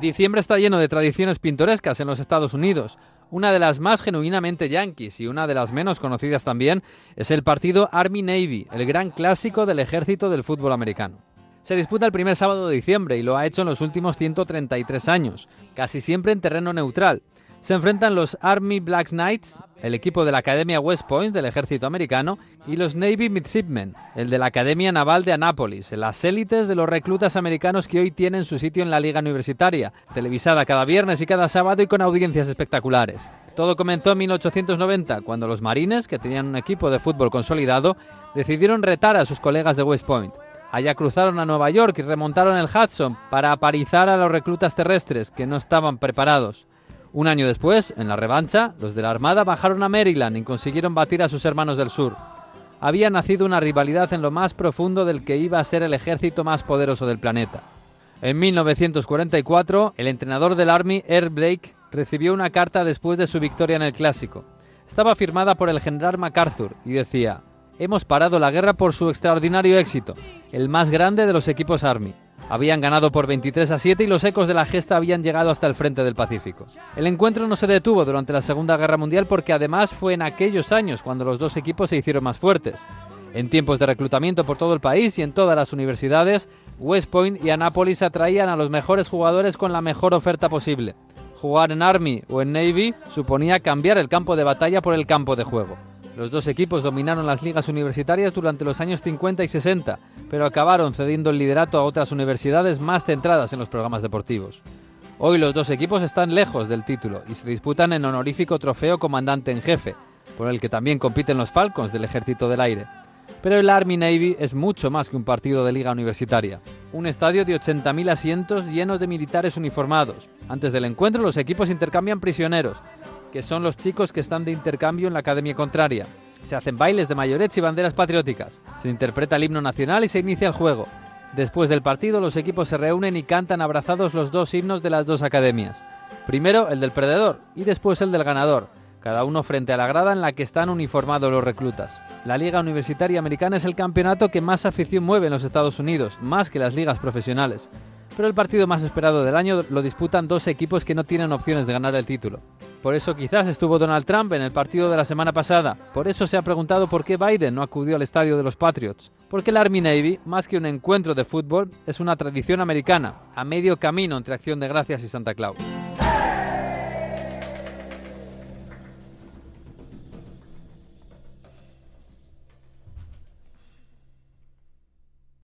Diciembre está lleno de tradiciones pintorescas en los Estados Unidos. Una de las más genuinamente yankees y una de las menos conocidas también es el partido Army-Navy, el gran clásico del ejército del fútbol americano. Se disputa el primer sábado de diciembre y lo ha hecho en los últimos 133 años, casi siempre en terreno neutral. Se enfrentan los Army Black Knights, el equipo de la Academia West Point del ejército americano, y los Navy Midshipmen, el de la Academia Naval de Annapolis, las élites de los reclutas americanos que hoy tienen su sitio en la liga universitaria, televisada cada viernes y cada sábado y con audiencias espectaculares. Todo comenzó en 1890, cuando los marines, que tenían un equipo de fútbol consolidado, decidieron retar a sus colegas de West Point. Allá cruzaron a Nueva York y remontaron el Hudson para aparizar a los reclutas terrestres que no estaban preparados. Un año después, en la revancha, los de la Armada bajaron a Maryland y consiguieron batir a sus hermanos del sur. Había nacido una rivalidad en lo más profundo del que iba a ser el ejército más poderoso del planeta. En 1944, el entrenador del Army, Air Blake, recibió una carta después de su victoria en el Clásico. Estaba firmada por el general MacArthur y decía, Hemos parado la guerra por su extraordinario éxito, el más grande de los equipos Army. Habían ganado por 23 a 7 y los ecos de la gesta habían llegado hasta el frente del Pacífico. El encuentro no se detuvo durante la Segunda Guerra Mundial porque además fue en aquellos años cuando los dos equipos se hicieron más fuertes. En tiempos de reclutamiento por todo el país y en todas las universidades, West Point y Annapolis atraían a los mejores jugadores con la mejor oferta posible. Jugar en Army o en Navy suponía cambiar el campo de batalla por el campo de juego. Los dos equipos dominaron las ligas universitarias durante los años 50 y 60, pero acabaron cediendo el liderato a otras universidades más centradas en los programas deportivos. Hoy los dos equipos están lejos del título y se disputan en honorífico trofeo comandante en jefe, por el que también compiten los Falcons del Ejército del Aire. Pero el Army Navy es mucho más que un partido de liga universitaria. Un estadio de 80.000 asientos llenos de militares uniformados. Antes del encuentro los equipos intercambian prisioneros, que son los chicos que están de intercambio en la academia contraria. Se hacen bailes de mayorets y banderas patrióticas. Se interpreta el himno nacional y se inicia el juego. Después del partido, los equipos se reúnen y cantan abrazados los dos himnos de las dos academias. Primero el del perdedor y después el del ganador, cada uno frente a la grada en la que están uniformados los reclutas. La Liga Universitaria Americana es el campeonato que más afición mueve en los Estados Unidos, más que las ligas profesionales. Pero el partido más esperado del año lo disputan dos equipos que no tienen opciones de ganar el título. Por eso quizás estuvo Donald Trump en el partido de la semana pasada. Por eso se ha preguntado por qué Biden no acudió al estadio de los Patriots. Porque el Army Navy, más que un encuentro de fútbol, es una tradición americana, a medio camino entre Acción de Gracias y Santa Claus.